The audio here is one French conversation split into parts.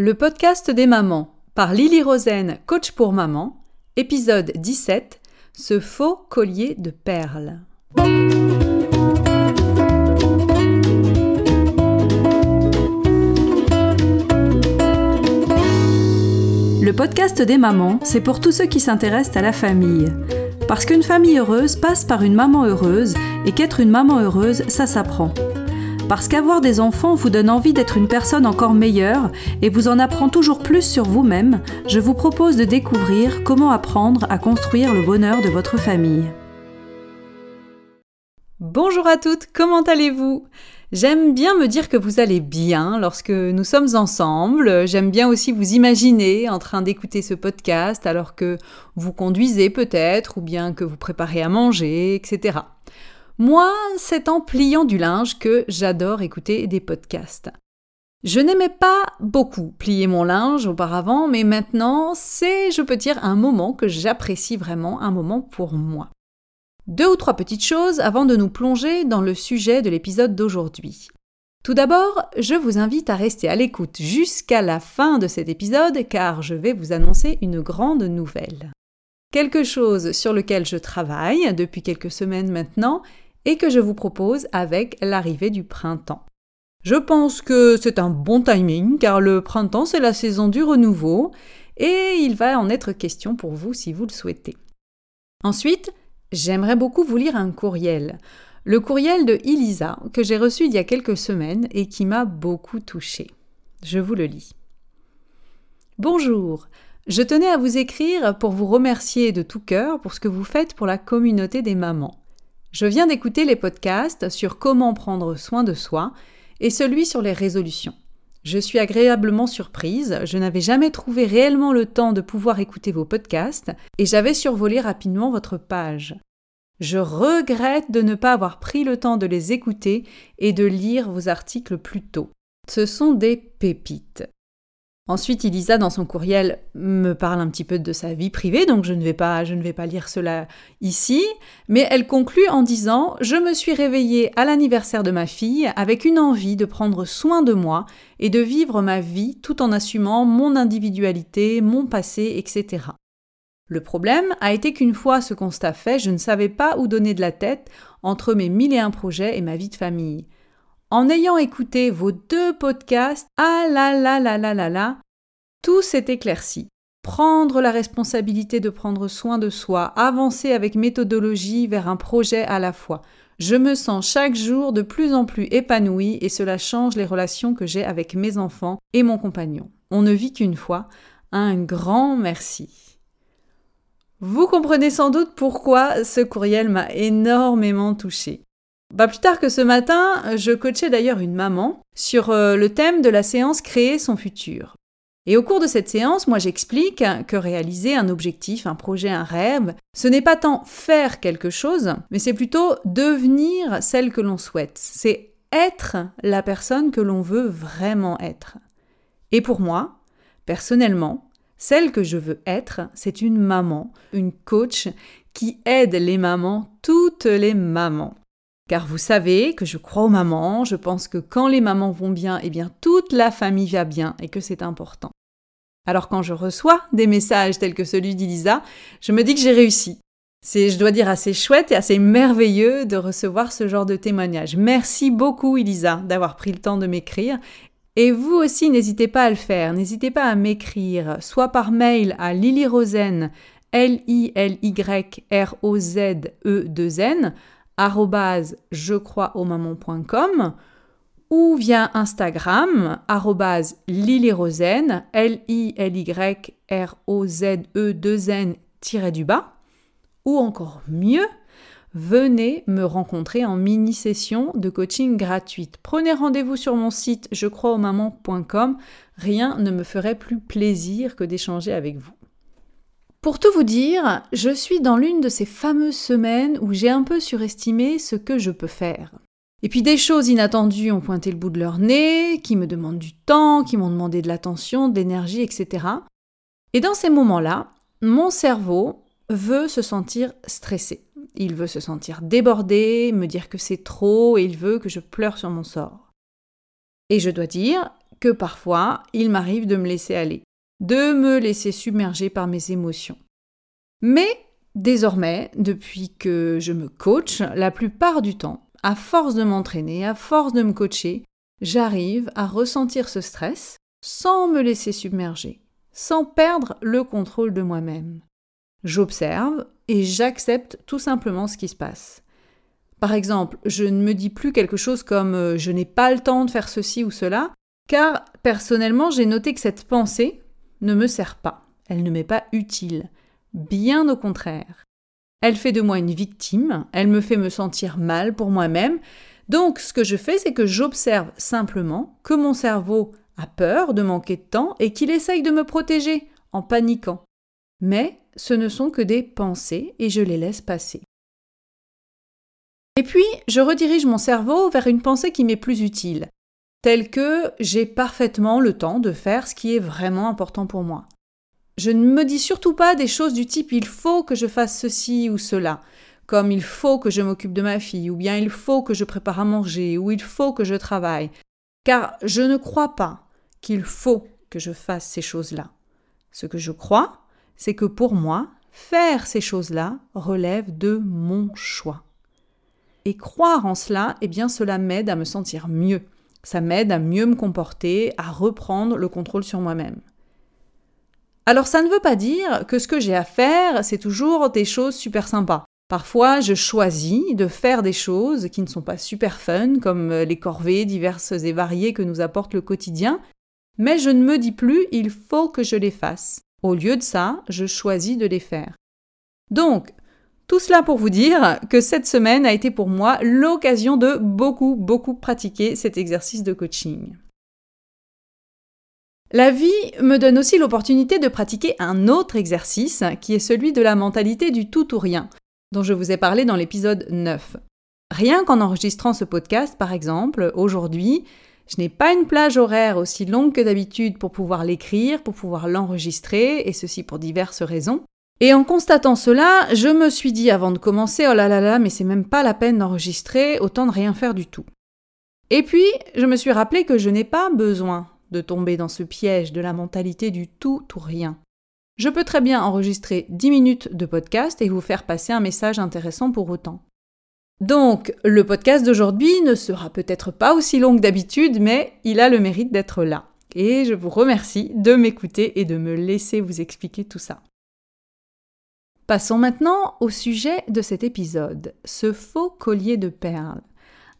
Le podcast des mamans par Lily Rosen, coach pour maman, épisode 17 Ce faux collier de perles. Le podcast des mamans, c'est pour tous ceux qui s'intéressent à la famille. Parce qu'une famille heureuse passe par une maman heureuse et qu'être une maman heureuse, ça s'apprend. Parce qu'avoir des enfants vous donne envie d'être une personne encore meilleure et vous en apprend toujours plus sur vous-même, je vous propose de découvrir comment apprendre à construire le bonheur de votre famille. Bonjour à toutes, comment allez-vous? J'aime bien me dire que vous allez bien lorsque nous sommes ensemble. J'aime bien aussi vous imaginer en train d'écouter ce podcast alors que vous conduisez peut-être ou bien que vous préparez à manger, etc. Moi, c'est en pliant du linge que j'adore écouter des podcasts. Je n'aimais pas beaucoup plier mon linge auparavant, mais maintenant, c'est, je peux dire, un moment que j'apprécie vraiment, un moment pour moi. Deux ou trois petites choses avant de nous plonger dans le sujet de l'épisode d'aujourd'hui. Tout d'abord, je vous invite à rester à l'écoute jusqu'à la fin de cet épisode car je vais vous annoncer une grande nouvelle. Quelque chose sur lequel je travaille depuis quelques semaines maintenant et que je vous propose avec l'arrivée du printemps. Je pense que c'est un bon timing car le printemps c'est la saison du renouveau et il va en être question pour vous si vous le souhaitez. Ensuite, j'aimerais beaucoup vous lire un courriel. Le courriel de Elisa que j'ai reçu il y a quelques semaines et qui m'a beaucoup touchée. Je vous le lis. Bonjour, je tenais à vous écrire pour vous remercier de tout cœur pour ce que vous faites pour la communauté des mamans. Je viens d'écouter les podcasts sur comment prendre soin de soi et celui sur les résolutions. Je suis agréablement surprise, je n'avais jamais trouvé réellement le temps de pouvoir écouter vos podcasts et j'avais survolé rapidement votre page. Je regrette de ne pas avoir pris le temps de les écouter et de lire vos articles plus tôt. Ce sont des pépites. Ensuite, Elisa, dans son courriel, me parle un petit peu de sa vie privée, donc je ne vais pas, je ne vais pas lire cela ici, mais elle conclut en disant Je me suis réveillée à l'anniversaire de ma fille avec une envie de prendre soin de moi et de vivre ma vie tout en assumant mon individualité, mon passé, etc. Le problème a été qu'une fois ce constat fait, je ne savais pas où donner de la tête entre mes mille et un projets et ma vie de famille. En ayant écouté vos deux podcasts, ah là là là là là là, tout s'est éclairci. Prendre la responsabilité de prendre soin de soi, avancer avec méthodologie vers un projet à la fois. Je me sens chaque jour de plus en plus épanouie et cela change les relations que j'ai avec mes enfants et mon compagnon. On ne vit qu'une fois. Un grand merci. Vous comprenez sans doute pourquoi ce courriel m'a énormément touchée. Pas plus tard que ce matin, je coachais d'ailleurs une maman sur euh, le thème de la séance Créer son futur. Et au cours de cette séance, moi j'explique que réaliser un objectif, un projet, un rêve, ce n'est pas tant faire quelque chose, mais c'est plutôt devenir celle que l'on souhaite. C'est être la personne que l'on veut vraiment être. Et pour moi, personnellement, celle que je veux être, c'est une maman, une coach qui aide les mamans, toutes les mamans. Car vous savez que je crois aux mamans, je pense que quand les mamans vont bien, eh bien toute la famille va bien et que c'est important. Alors quand je reçois des messages tels que celui d'Elisa, je me dis que j'ai réussi. C'est, je dois dire, assez chouette et assez merveilleux de recevoir ce genre de témoignage. Merci beaucoup, Elisa, d'avoir pris le temps de m'écrire. Et vous aussi, n'hésitez pas à le faire. N'hésitez pas à m'écrire, soit par mail à lilyrosen, L-I-L-Y-R-O-Z-E-2-N, je crois au maman.com ou via Instagram lilyrosen L I L Y R O Z E 2 N du bas ou encore mieux venez me rencontrer en mini session de coaching gratuite. Prenez rendez-vous sur mon site je crois au maman.com. Rien ne me ferait plus plaisir que d'échanger avec vous. Pour tout vous dire, je suis dans l'une de ces fameuses semaines où j'ai un peu surestimé ce que je peux faire. Et puis des choses inattendues ont pointé le bout de leur nez, qui me demandent du temps, qui m'ont demandé de l'attention, de l'énergie, etc. Et dans ces moments-là, mon cerveau veut se sentir stressé. Il veut se sentir débordé, me dire que c'est trop, et il veut que je pleure sur mon sort. Et je dois dire que parfois il m'arrive de me laisser aller, de me laisser submerger par mes émotions. Mais désormais, depuis que je me coach, la plupart du temps, à force de m'entraîner, à force de me coacher, j'arrive à ressentir ce stress sans me laisser submerger, sans perdre le contrôle de moi-même. J'observe et j'accepte tout simplement ce qui se passe. Par exemple, je ne me dis plus quelque chose comme euh, je n'ai pas le temps de faire ceci ou cela, car personnellement j'ai noté que cette pensée ne me sert pas, elle ne m'est pas utile, bien au contraire. Elle fait de moi une victime, elle me fait me sentir mal pour moi-même, donc ce que je fais c'est que j'observe simplement que mon cerveau a peur de manquer de temps et qu'il essaye de me protéger en paniquant. Mais ce ne sont que des pensées et je les laisse passer. Et puis, je redirige mon cerveau vers une pensée qui m'est plus utile, telle que j'ai parfaitement le temps de faire ce qui est vraiment important pour moi. Je ne me dis surtout pas des choses du type il faut que je fasse ceci ou cela, comme il faut que je m'occupe de ma fille, ou bien il faut que je prépare à manger, ou il faut que je travaille, car je ne crois pas qu'il faut que je fasse ces choses-là. Ce que je crois, c'est que pour moi, faire ces choses-là relève de mon choix. Et croire en cela, eh bien cela m'aide à me sentir mieux. Ça m'aide à mieux me comporter, à reprendre le contrôle sur moi-même. Alors ça ne veut pas dire que ce que j'ai à faire, c'est toujours des choses super sympas. Parfois, je choisis de faire des choses qui ne sont pas super fun, comme les corvées diverses et variées que nous apporte le quotidien, mais je ne me dis plus il faut que je les fasse. Au lieu de ça, je choisis de les faire. Donc, tout cela pour vous dire que cette semaine a été pour moi l'occasion de beaucoup, beaucoup pratiquer cet exercice de coaching. La vie me donne aussi l'opportunité de pratiquer un autre exercice qui est celui de la mentalité du tout ou rien, dont je vous ai parlé dans l'épisode 9. Rien qu'en enregistrant ce podcast, par exemple, aujourd'hui, je n'ai pas une plage horaire aussi longue que d'habitude pour pouvoir l'écrire, pour pouvoir l'enregistrer, et ceci pour diverses raisons. Et en constatant cela, je me suis dit avant de commencer, oh là là là, mais c'est même pas la peine d'enregistrer, autant de rien faire du tout. Et puis, je me suis rappelé que je n'ai pas besoin de tomber dans ce piège de la mentalité du tout ou rien. Je peux très bien enregistrer 10 minutes de podcast et vous faire passer un message intéressant pour autant. Donc, le podcast d'aujourd'hui ne sera peut-être pas aussi long que d'habitude, mais il a le mérite d'être là. Et je vous remercie de m'écouter et de me laisser vous expliquer tout ça. Passons maintenant au sujet de cet épisode, ce faux collier de perles.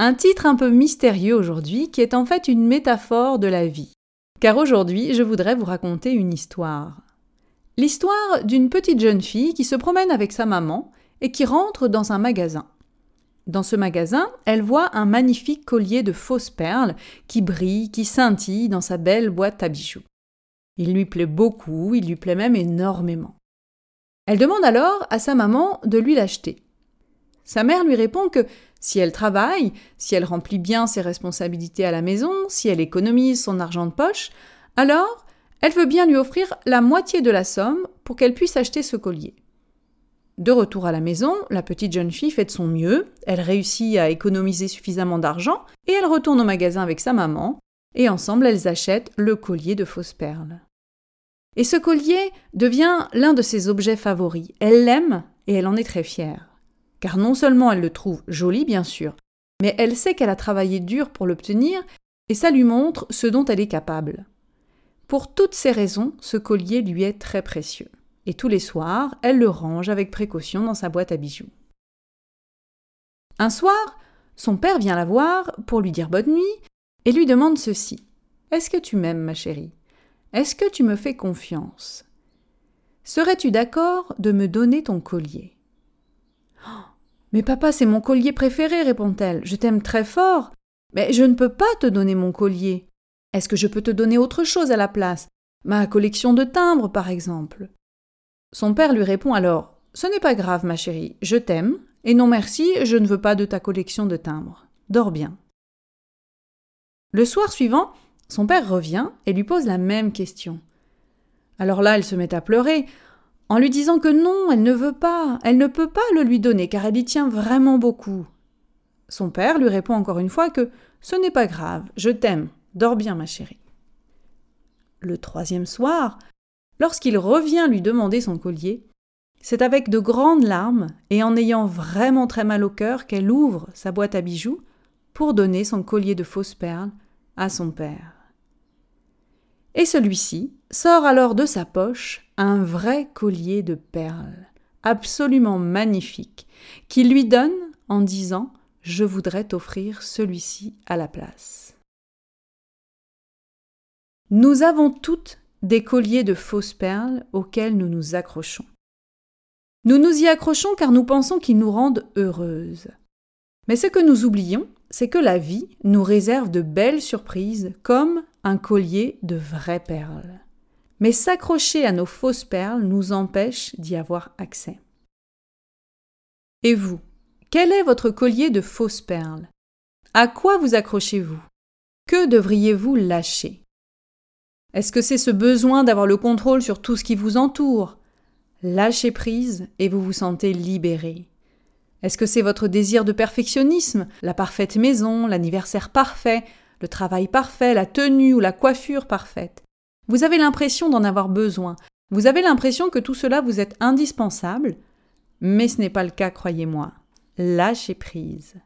Un titre un peu mystérieux aujourd'hui qui est en fait une métaphore de la vie. Car aujourd'hui, je voudrais vous raconter une histoire. L'histoire d'une petite jeune fille qui se promène avec sa maman et qui rentre dans un magasin. Dans ce magasin, elle voit un magnifique collier de fausses perles qui brille, qui scintille dans sa belle boîte à bijoux. Il lui plaît beaucoup, il lui plaît même énormément. Elle demande alors à sa maman de lui l'acheter. Sa mère lui répond que si elle travaille, si elle remplit bien ses responsabilités à la maison, si elle économise son argent de poche, alors elle veut bien lui offrir la moitié de la somme pour qu'elle puisse acheter ce collier. De retour à la maison, la petite jeune fille fait de son mieux, elle réussit à économiser suffisamment d'argent et elle retourne au magasin avec sa maman, et ensemble elles achètent le collier de fausses perles. Et ce collier devient l'un de ses objets favoris. Elle l'aime et elle en est très fière. Car non seulement elle le trouve joli, bien sûr, mais elle sait qu'elle a travaillé dur pour l'obtenir et ça lui montre ce dont elle est capable. Pour toutes ces raisons, ce collier lui est très précieux. Et tous les soirs, elle le range avec précaution dans sa boîte à bijoux. Un soir, son père vient la voir pour lui dire bonne nuit et lui demande ceci. Est-ce que tu m'aimes, ma chérie? Est-ce que tu me fais confiance? Serais-tu d'accord de me donner ton collier? Oh, Mais papa, c'est mon collier préféré, répond-elle. Je t'aime très fort. Mais je ne peux pas te donner mon collier. Est-ce que je peux te donner autre chose à la place? Ma collection de timbres, par exemple. Son père lui répond alors Ce n'est pas grave, ma chérie, je t'aime, et non merci, je ne veux pas de ta collection de timbres. Dors bien. Le soir suivant, son père revient et lui pose la même question. Alors là, elle se met à pleurer, en lui disant que non, elle ne veut pas, elle ne peut pas le lui donner, car elle y tient vraiment beaucoup. Son père lui répond encore une fois que ce n'est pas grave, je t'aime, dors bien ma chérie. le troisième soir, lorsqu'il revient lui demander son collier, c'est avec de grandes larmes et en ayant vraiment très mal au cœur qu'elle ouvre sa boîte à bijoux pour donner son collier de fausses perles à son père. Et celui-ci sort alors de sa poche un vrai collier de perles, absolument magnifique, qu'il lui donne en disant Je voudrais t'offrir celui-ci à la place. Nous avons toutes des colliers de fausses perles auxquels nous nous accrochons. Nous nous y accrochons car nous pensons qu'ils nous rendent heureuses. Mais ce que nous oublions, c'est que la vie nous réserve de belles surprises comme un collier de vraies perles. Mais s'accrocher à nos fausses perles nous empêche d'y avoir accès. Et vous, quel est votre collier de fausses perles? À quoi vous accrochez-vous? Que devriez-vous lâcher? Est-ce que c'est ce besoin d'avoir le contrôle sur tout ce qui vous entoure? Lâchez prise et vous vous sentez libéré. Est-ce que c'est votre désir de perfectionnisme, la parfaite maison, l'anniversaire parfait, le travail parfait, la tenue ou la coiffure parfaite Vous avez l'impression d'en avoir besoin, vous avez l'impression que tout cela vous est indispensable, mais ce n'est pas le cas, croyez-moi. Lâchez prise.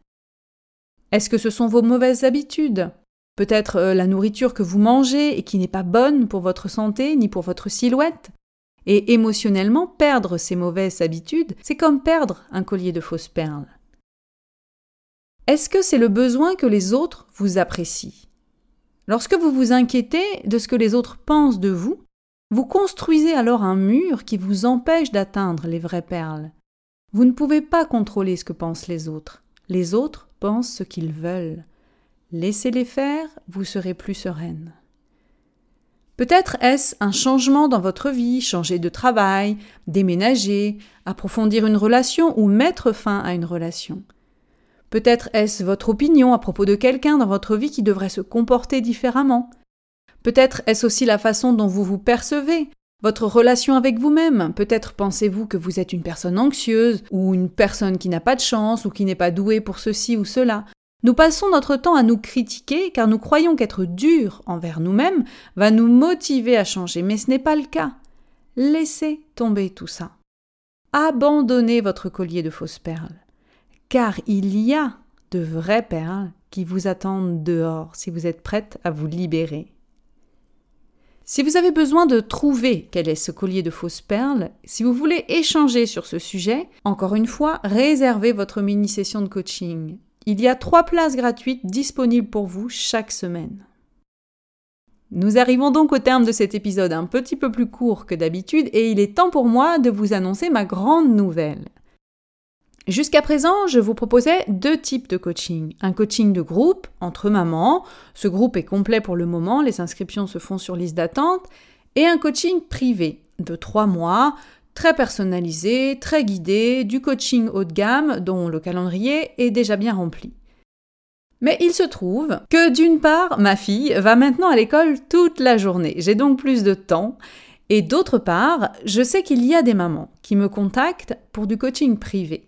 Est-ce que ce sont vos mauvaises habitudes? Peut-être euh, la nourriture que vous mangez et qui n'est pas bonne pour votre santé ni pour votre silhouette? Et émotionnellement, perdre ces mauvaises habitudes, c'est comme perdre un collier de fausses perles. Est-ce que c'est le besoin que les autres vous apprécient? Lorsque vous vous inquiétez de ce que les autres pensent de vous, vous construisez alors un mur qui vous empêche d'atteindre les vraies perles. Vous ne pouvez pas contrôler ce que pensent les autres. Les autres pensent ce qu'ils veulent. Laissez-les faire, vous serez plus sereine. Peut-être est-ce un changement dans votre vie, changer de travail, déménager, approfondir une relation ou mettre fin à une relation. Peut-être est-ce votre opinion à propos de quelqu'un dans votre vie qui devrait se comporter différemment. Peut-être est-ce aussi la façon dont vous vous percevez, votre relation avec vous-même. Peut-être pensez-vous que vous êtes une personne anxieuse ou une personne qui n'a pas de chance ou qui n'est pas douée pour ceci ou cela. Nous passons notre temps à nous critiquer car nous croyons qu'être dur envers nous-mêmes va nous motiver à changer, mais ce n'est pas le cas. Laissez tomber tout ça. Abandonnez votre collier de fausses perles, car il y a de vraies perles qui vous attendent dehors si vous êtes prête à vous libérer. Si vous avez besoin de trouver quel est ce collier de fausses perles, si vous voulez échanger sur ce sujet, encore une fois, réservez votre mini-session de coaching. Il y a trois places gratuites disponibles pour vous chaque semaine. Nous arrivons donc au terme de cet épisode un petit peu plus court que d'habitude et il est temps pour moi de vous annoncer ma grande nouvelle. Jusqu'à présent, je vous proposais deux types de coaching. Un coaching de groupe entre mamans, ce groupe est complet pour le moment, les inscriptions se font sur liste d'attente, et un coaching privé de trois mois très personnalisé, très guidé, du coaching haut de gamme dont le calendrier est déjà bien rempli. Mais il se trouve que d'une part, ma fille va maintenant à l'école toute la journée, j'ai donc plus de temps, et d'autre part, je sais qu'il y a des mamans qui me contactent pour du coaching privé,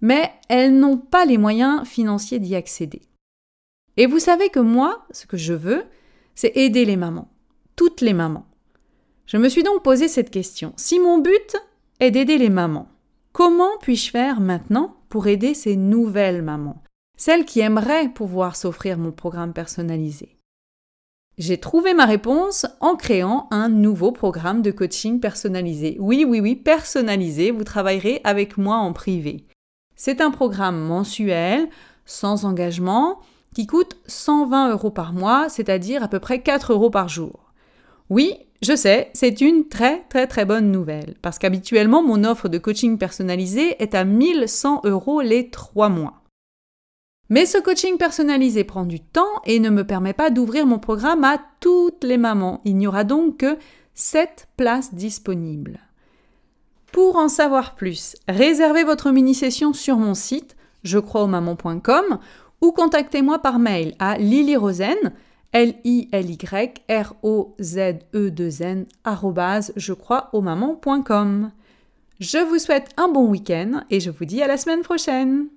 mais elles n'ont pas les moyens financiers d'y accéder. Et vous savez que moi, ce que je veux, c'est aider les mamans, toutes les mamans. Je me suis donc posé cette question. Si mon but est d'aider les mamans. Comment puis-je faire maintenant pour aider ces nouvelles mamans, celles qui aimeraient pouvoir s'offrir mon programme personnalisé? J'ai trouvé ma réponse en créant un nouveau programme de coaching personnalisé. Oui, oui, oui, personnalisé, vous travaillerez avec moi en privé. C'est un programme mensuel, sans engagement, qui coûte 120 euros par mois, c'est-à-dire à peu près 4 euros par jour. Oui, je sais, c'est une très très très bonne nouvelle, parce qu'habituellement mon offre de coaching personnalisé est à 1100 euros les 3 mois. Mais ce coaching personnalisé prend du temps et ne me permet pas d'ouvrir mon programme à toutes les mamans. Il n'y aura donc que 7 places disponibles. Pour en savoir plus, réservez votre mini-session sur mon site, je crois ou contactez-moi par mail à lilyrosen L-I-L-Y-R-O-Z-E-2-N, je crois au maman.com. Je vous souhaite un bon week-end et je vous dis à la semaine prochaine.